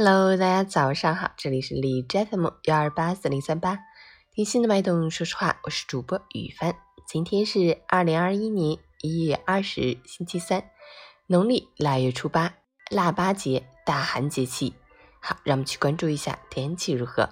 Hello，大家早上好，这里是李 FM 幺二八四零三八，听心的脉动，说实话，我是主播雨帆。今天是二零二一年一月二十日，星期三，农历腊月初八，腊八节，大寒节气。好，让我们去关注一下天气如何。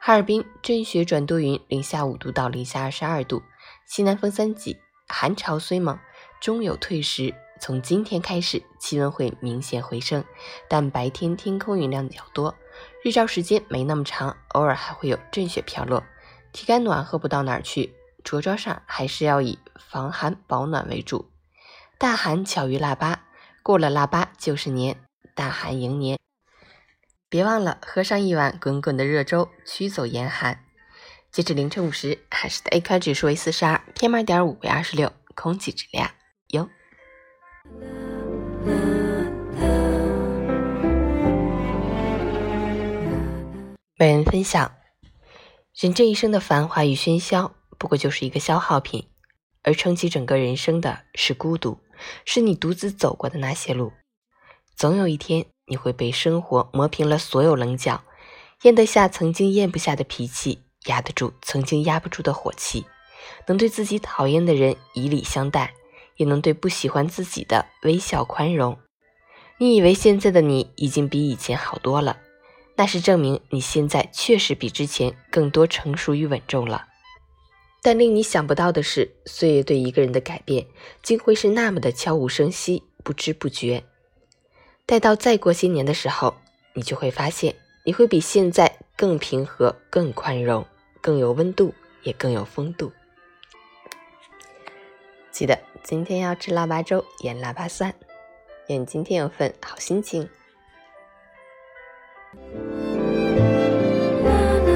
哈尔滨阵雪转多云，零下五度到零下二十二度，西南风三级，寒潮虽猛，终有退时。从今天开始，气温会明显回升，但白天天空云量较多，日照时间没那么长，偶尔还会有阵雪飘落，体感暖和不到哪儿去，着装上还是要以防寒保暖为主。大寒巧于腊八，过了腊八就是年，大寒迎年，别忘了喝上一碗滚滚的热粥，驱走严寒。截止凌晨五时，海市的 AQI 指数为四十二，PM 二点五为二十六，空气质量优。本人分享：人这一生的繁华与喧嚣，不过就是一个消耗品，而撑起整个人生的是孤独，是你独自走过的那些路。总有一天，你会被生活磨平了所有棱角，咽得下曾经咽不下的脾气，压得住曾经压不住的火气，能对自己讨厌的人以礼相待。也能对不喜欢自己的微笑宽容。你以为现在的你已经比以前好多了，那是证明你现在确实比之前更多成熟与稳重了。但令你想不到的是，岁月对一个人的改变，竟会是那么的悄无声息、不知不觉。待到再过些年的时候，你就会发现，你会比现在更平和、更宽容、更有温度，也更有风度。记得今天要吃腊八粥，腌腊八蒜。愿今天有份好心情。